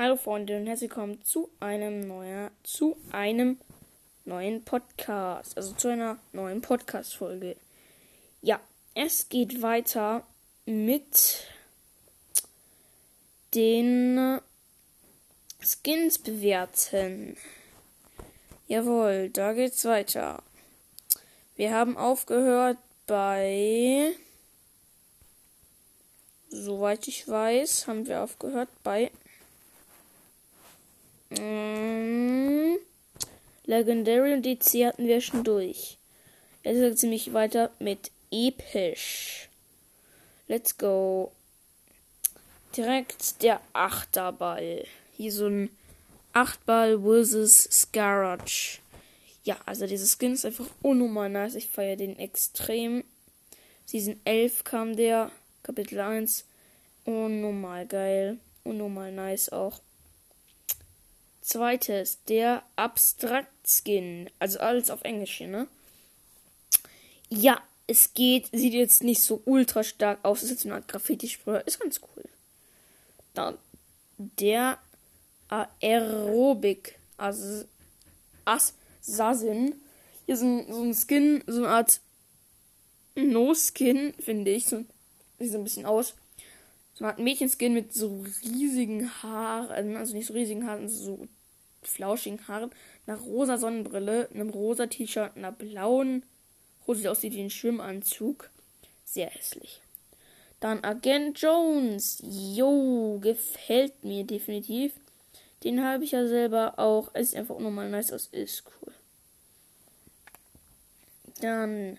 Hallo Freunde und herzlich willkommen zu einem neuer, zu einem neuen Podcast, also zu einer neuen Podcast Folge. Ja, es geht weiter mit den Skins bewerten. Jawohl, da geht's weiter. Wir haben aufgehört bei soweit ich weiß, haben wir aufgehört bei Mm, Legendary und DC hatten wir schon durch. Jetzt geht ziemlich weiter mit episch. Let's go. Direkt der Achterball. Hier so ein Achtball versus Scarage. Ja, also dieses Skin ist einfach unnormal nice. Ich feiere den extrem. Season 11 kam der. Kapitel 1. Unnormal geil. Unnormal nice auch. Zweites, der Abstrakt-Skin. Also alles auf Englisch hier, ne? Ja, es geht. Sieht jetzt nicht so ultra stark aus. Ist jetzt eine Art Graffiti-Sprüher. Ist ganz cool. Dann der Aerobik. Also Assassin. Hier ist ein, so ein Skin, so eine Art No-Skin, finde ich. So, sieht so ein bisschen aus. So eine Art Mädchenskin mit so riesigen Haaren. Also nicht so riesigen Haaren, so flauschigen Haaren, einer rosa Sonnenbrille, einem rosa T-Shirt, einer blauen Hose, die aussieht wie ein Schwimmanzug. Sehr hässlich. Dann Agent Jones. Jo, gefällt mir definitiv. Den habe ich ja selber auch. Es sieht einfach unnormal nice aus. Ist cool. Dann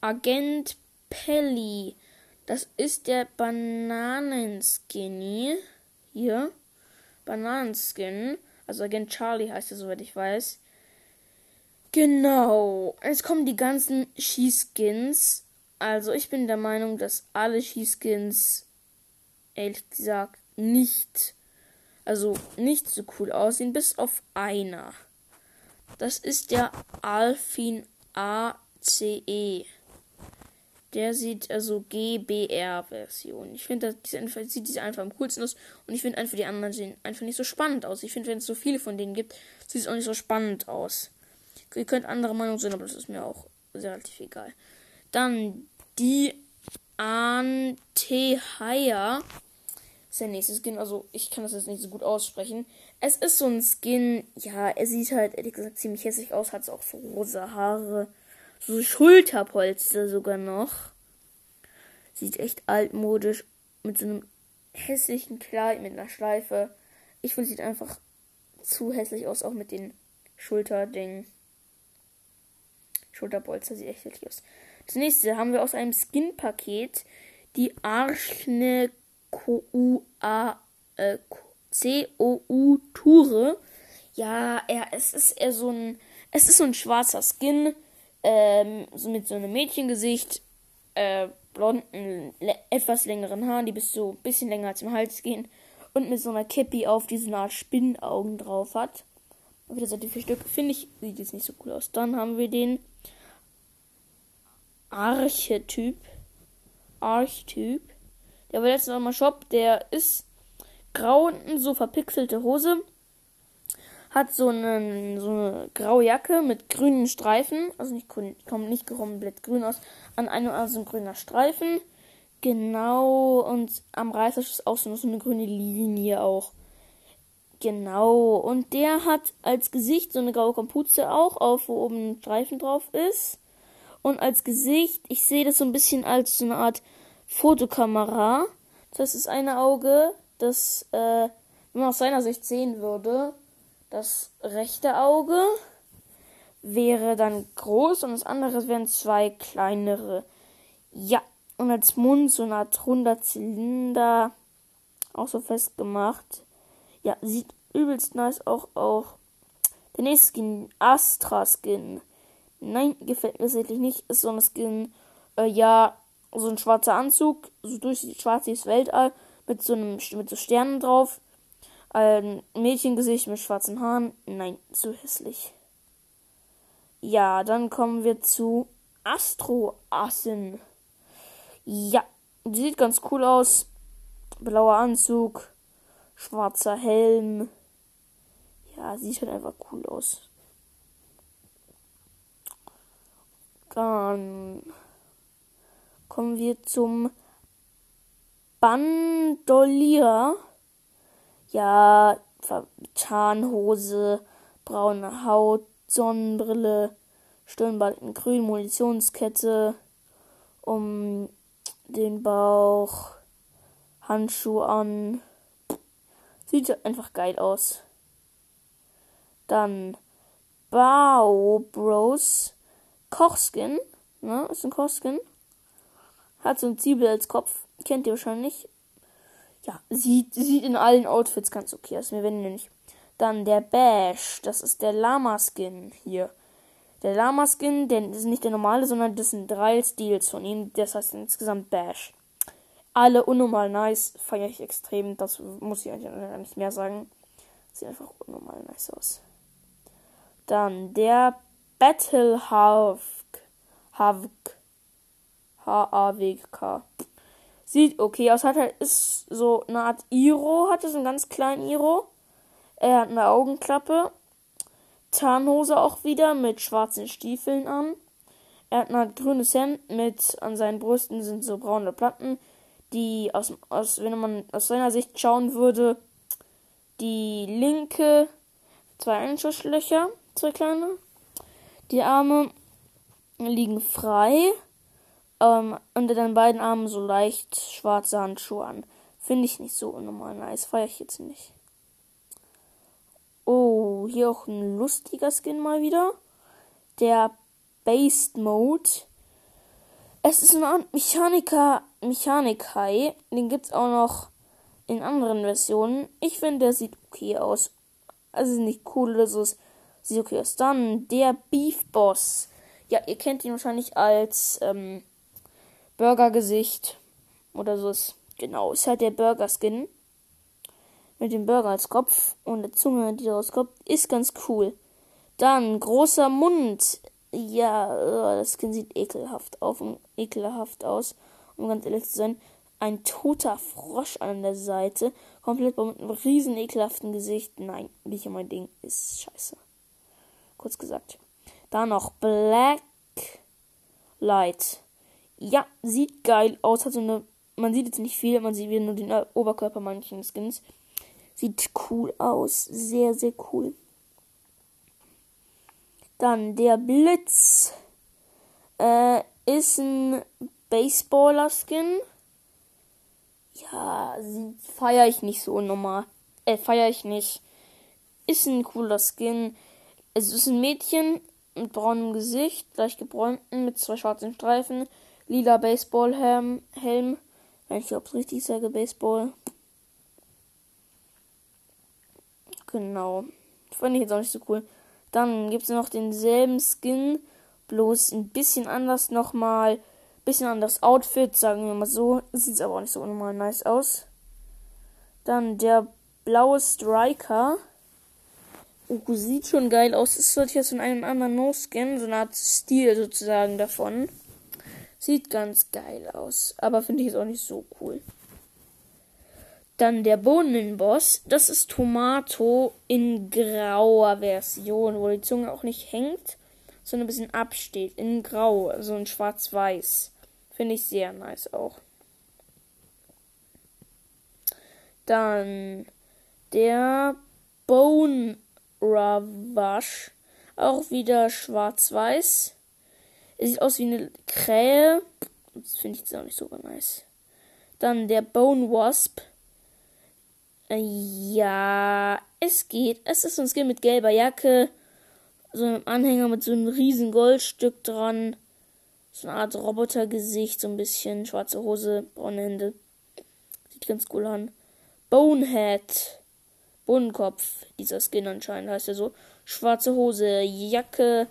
Agent Pelly. Das ist der Bananenskinny. Hier. Bananenskin. Also Agent Charlie heißt er, soweit ich weiß. Genau. Jetzt kommen die ganzen Skins. Also ich bin der Meinung, dass alle Skins ehrlich gesagt nicht, also nicht so cool aussehen, bis auf einer. Das ist der Alphin ACE. Der sieht also GBR-Version. Ich finde, das sieht diese einfach am coolsten aus. Und ich finde einfach, die anderen sehen einfach nicht so spannend aus. Ich finde, wenn es so viele von denen gibt, sieht es auch nicht so spannend aus. Ihr könnt andere Meinung sein, aber das ist mir auch relativ egal. Dann die Antehaya. Ist der nächste Skin. Also, ich kann das jetzt nicht so gut aussprechen. Es ist so ein Skin. Ja, er sieht halt, ehrlich gesagt, ziemlich hässlich aus. Hat auch so rosa Haare so Schulterpolster sogar noch. Sieht echt altmodisch mit so einem hässlichen Kleid mit einer Schleife. Ich finde, sieht einfach zu hässlich aus, auch mit den Schulterdingen. Schulterpolster sieht echt hässlich aus. Das nächste haben wir aus einem Skin-Paket die Arschne äh, C-O-U Ture. Ja, er, es ist eher so ein, es ist so ein schwarzer Skin ähm, so mit so einem Mädchengesicht, äh, blonden, etwas längeren Haaren, die bis so ein bisschen länger als im Hals gehen und mit so einer Cappy auf, die so eine Art Spinnaugen drauf hat. Auf der Seite vier Stück. Finde ich, sieht jetzt nicht so cool aus. Dann haben wir den Archetyp. Archetyp. Der war letztens mal Shop. Der ist grau unten, so verpixelte Hose hat so, einen, so eine graue Jacke mit grünen Streifen. Also nicht kommt nicht komplett grün aus. An einem Art so ein grüner Streifen. Genau. Und am Reißverschluss ist auch so, so eine grüne Linie auch. Genau. Und der hat als Gesicht so eine graue Kapuze auch auf, wo oben ein Streifen drauf ist. Und als Gesicht, ich sehe das so ein bisschen als so eine Art Fotokamera. Das ist eine Auge, das, äh, wenn man aus seiner Sicht sehen würde, das rechte Auge wäre dann groß und das andere wären zwei kleinere. Ja, und als Mund so eine Art runder Zylinder auch so festgemacht. Ja, sieht übelst nice auch auch. Der nächste Skin, Astra Skin. Nein, gefällt mir tatsächlich nicht. Ist so ein Skin, äh, ja, so ein schwarzer Anzug, so durch schwarzes Weltall mit so einem mit so Sternen drauf. Ein Mädchengesicht mit schwarzen Haaren. Nein, zu hässlich. Ja, dann kommen wir zu Astro Assen. Ja, sieht ganz cool aus. Blauer Anzug, schwarzer Helm. Ja, sieht halt einfach cool aus. Dann kommen wir zum Bandolier. Ja, Tarnhose, braune Haut, Sonnenbrille, Stirnbalken grün, Munitionskette um den Bauch, Handschuhe an. Sieht einfach geil aus. Dann Bao Bros Kochskin. Ne, ist ein Kochskin. Hat so ein Zwiebel als Kopf. Kennt ihr wahrscheinlich. Ja, sieht, sieht in allen Outfits ganz okay aus. Mir werden nicht. Dann der Bash. Das ist der Lama-Skin hier. Der Lama-Skin, der ist nicht der normale, sondern das sind drei Stils von ihm. Das heißt insgesamt Bash. Alle unnormal nice. Feiere ich extrem. Das muss ich eigentlich nicht mehr sagen. Sieht einfach unnormal nice aus. Dann der Battle Havk. Havk. H-A-W-K. Sieht okay aus. Hat halt, ist so eine Art Iro. Hat es einen ganz kleinen Iro. Er hat eine Augenklappe. Tarnhose auch wieder mit schwarzen Stiefeln an. Er hat ein grünes Hemd mit, an seinen Brüsten sind so braune Platten, die aus, aus, wenn man aus seiner Sicht schauen würde, die linke zwei Einschusslöcher, zwei kleine. Die Arme liegen frei. Ähm, unter den beiden Armen so leicht schwarze Handschuhe an. Finde ich nicht so unnormal nice. Feiere ich jetzt nicht. Oh, hier auch ein lustiger Skin mal wieder. Der Based Mode. Es ist eine Art Mechaniker, Mechanikai. Den gibt es auch noch in anderen Versionen. Ich finde, der sieht okay aus. Also nicht cool oder so. Sieht okay aus. Dann der Beef Boss. Ja, ihr kennt ihn wahrscheinlich als ähm, Burgergesicht oder so. Genau, ist halt der Burger Skin mit dem Burger als Kopf und der Zunge, die daraus kommt, ist ganz cool. Dann großer Mund. Ja, äh, das Skin sieht ekelhaft auf, ekelhaft aus, um ganz ehrlich zu sein. Ein toter Frosch an der Seite, komplett mit einem riesen ekelhaften Gesicht. Nein, nicht mein Ding, ist scheiße. Kurz gesagt. Dann noch Black Light. Ja, sieht geil aus, hat so eine, man sieht jetzt nicht viel, man sieht wieder nur den Oberkörper manchen Skins. Sieht cool aus. Sehr, sehr cool. Dann der Blitz. Äh, ist ein Baseballer-Skin. Ja, feiere ich nicht so normal. Äh, feiere ich nicht. Ist ein cooler Skin. Es ist ein Mädchen mit braunem Gesicht, leicht gebräunten, mit zwei schwarzen Streifen, lila Baseballhelm, Helm. Wenn ich es richtig sage, Baseball. Genau. Fand ich jetzt auch nicht so cool. Dann gibt es noch denselben Skin, bloß ein bisschen anders nochmal. Bisschen anderes Outfit, sagen wir mal so. Sieht aber auch nicht so unnormal nice aus. Dann der blaue Striker. Oh, sieht schon geil aus. Ist jetzt von einem anderen No-Skin, so eine Art Stil sozusagen davon. Sieht ganz geil aus. Aber finde ich jetzt auch nicht so cool. Dann der Bohnenboss, das ist Tomato in grauer Version, wo die Zunge auch nicht hängt, sondern ein bisschen absteht. In grau, also in schwarz-weiß. Finde ich sehr nice auch. Dann der Bone Ravash, auch wieder schwarz-weiß. Sieht aus wie eine Krähe. Das finde ich jetzt auch nicht so nice. Dann der Bone Wasp ja, es geht. Es ist ein Skin mit gelber Jacke, so einem Anhänger mit so einem riesen Goldstück dran, so eine Art Robotergesicht, so ein bisschen schwarze Hose, braune Hände. Sieht ganz cool an. Bonehead. Bohnenkopf, dieser Skin anscheinend heißt er so. Schwarze Hose, Jacke,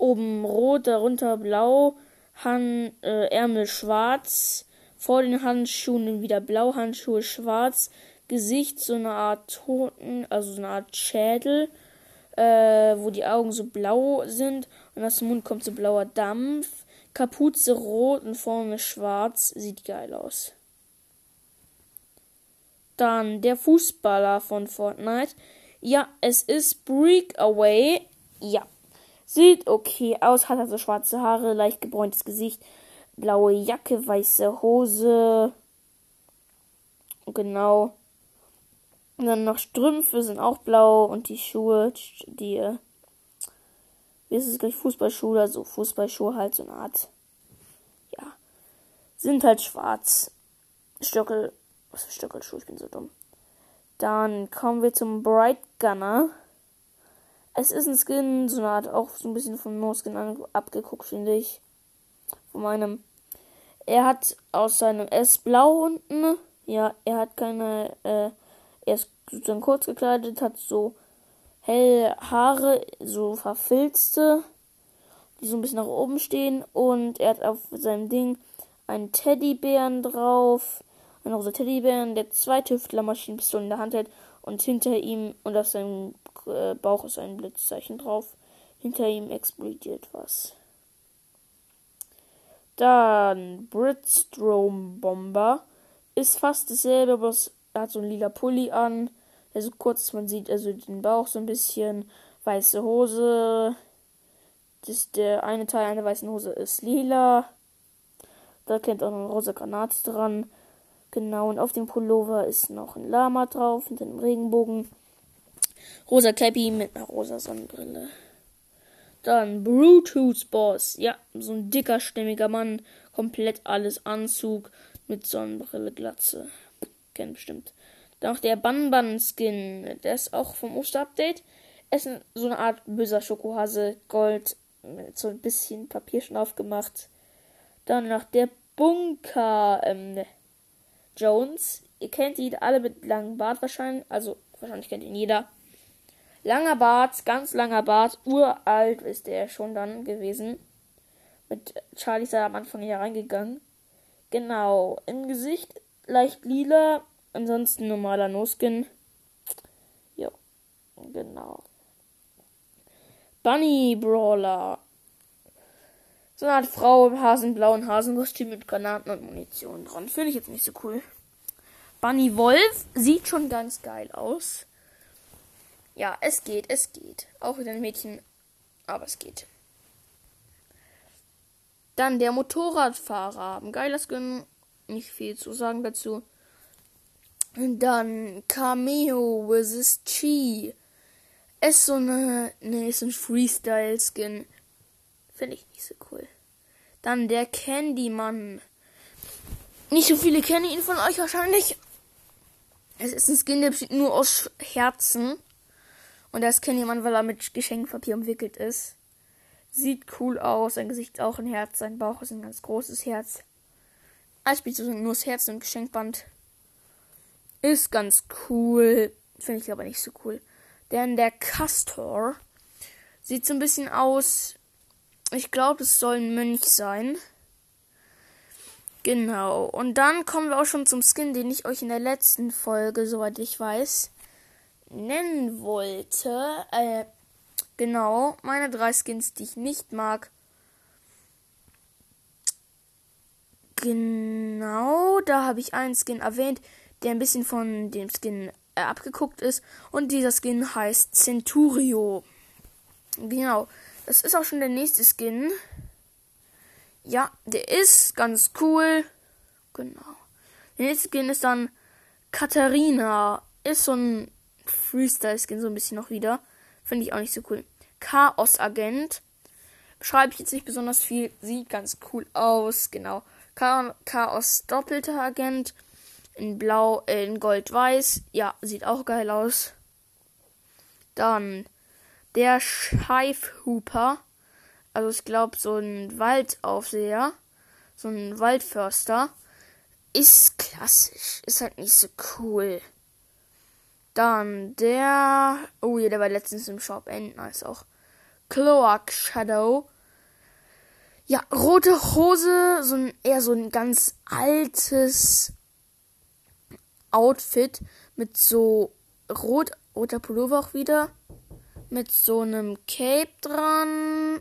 oben rot, darunter blau, Han, äh, Ärmel schwarz, vor den Handschuhen wieder blau, Handschuhe schwarz, Gesicht so eine Art Toten, also so eine Art Schädel, äh, wo die Augen so blau sind und aus dem Mund kommt so blauer Dampf. Kapuze rot und vorne schwarz, sieht geil aus. Dann der Fußballer von Fortnite. Ja, es ist Breakaway. Ja. Sieht okay aus, hat also schwarze Haare, leicht gebräuntes Gesicht, blaue Jacke, weiße Hose. Genau. Und dann noch Strümpfe sind auch blau und die Schuhe, die, wie ist es gleich, Fußballschuhe, also Fußballschuhe halt so eine Art, ja, sind halt schwarz. Stöckel, was für Stöckelschuhe, ich bin so dumm. Dann kommen wir zum Bright Gunner. Es ist ein Skin, so eine Art, auch so ein bisschen vom No-Skin abgeguckt, finde ich. Von meinem. Er hat aus seinem S blau unten. Ja, er hat keine, äh, er ist sozusagen kurz gekleidet, hat so helle Haare, so verfilzte, die so ein bisschen nach oben stehen. Und er hat auf seinem Ding einen Teddybären drauf ein rosa Teddybären, der zwei Tüftlermaschinenpistolen in der Hand hält und hinter ihm und auf seinem äh, Bauch ist ein Blitzzeichen drauf. Hinter ihm explodiert was. Dann Britstrom Bomber ist fast dasselbe, aber es hat so ein lila Pulli an. Also kurz, man sieht also den Bauch so ein bisschen. Weiße Hose. Das, der eine Teil einer weißen Hose ist lila. Da kennt auch noch eine rosa Granate dran. Genau, und auf dem Pullover ist noch ein Lama drauf, hinter dem Regenbogen. Rosa Cappy mit einer rosa Sonnenbrille. Dann Bluetooth Boss. Ja, so ein dicker, stämmiger Mann. Komplett alles Anzug mit Sonnenbrille, Glatze. Kennt bestimmt. Dann noch der Banban Skin. Der ist auch vom Osterupdate. Es ist so eine Art böser Schokohase. Gold. Mit so ein bisschen Papier schon aufgemacht. Dann noch der Bunker. Ähm, Jones. Ihr kennt ihn alle mit langem Bart wahrscheinlich. Also wahrscheinlich kennt ihn jeder. Langer Bart, ganz langer Bart. Uralt ist der schon dann gewesen. Mit Charlie ist er am Anfang hier reingegangen. Genau. Im Gesicht leicht lila. Ansonsten normaler No-Skin. Jo. Genau. Bunny Brawler. So eine Art Frau im hasenblauen Hasenkostüm mit Granaten und Munition dran. Finde ich jetzt nicht so cool. Bunny Wolf sieht schon ganz geil aus. Ja, es geht, es geht. Auch wieder ein Mädchen, aber es geht. Dann der Motorradfahrer. Ein geiler Skin. Nicht viel zu sagen dazu. Und dann Cameo vs. Chi. Ist so eine. Ne, ist ein Freestyle-Skin. Finde ich nicht so cool. Dann der Candyman. Nicht so viele kennen ihn von euch wahrscheinlich. Es ist ein Skin, der besteht nur aus Herzen. Und das Candyman, weil er mit Geschenkpapier umwickelt ist. Sieht cool aus. Sein Gesicht ist auch ein Herz. Sein Bauch ist ein ganz großes Herz. Als spielt so nur das Herz und Geschenkband. Ist ganz cool. Finde ich aber nicht so cool. Denn der Castor sieht so ein bisschen aus ich glaube, es soll ein Mönch sein. Genau. Und dann kommen wir auch schon zum Skin, den ich euch in der letzten Folge, soweit ich weiß, nennen wollte. Äh, genau. Meine drei Skins, die ich nicht mag. Genau. Da habe ich einen Skin erwähnt, der ein bisschen von dem Skin äh, abgeguckt ist. Und dieser Skin heißt Centurio. Genau. Das ist auch schon der nächste Skin. Ja, der ist ganz cool. Genau. Der nächste Skin ist dann Katharina. Ist so ein Freestyle-Skin, so ein bisschen noch wieder. Finde ich auch nicht so cool. Chaos-Agent. Beschreibe ich jetzt nicht besonders viel. Sieht ganz cool aus. Genau. Chaos doppelter Agent. In blau, äh, in gold-weiß. Ja, sieht auch geil aus. Dann der Scheifhuper, also ich glaube so ein Waldaufseher, so ein Waldförster, ist klassisch, ist halt nicht so cool. Dann der, oh ja, der war letztens im Shop, end nice auch. Cloak Shadow. Ja, rote Hose, so ein, eher so ein ganz altes Outfit mit so rot, roter Pullover auch wieder mit so einem Cape dran.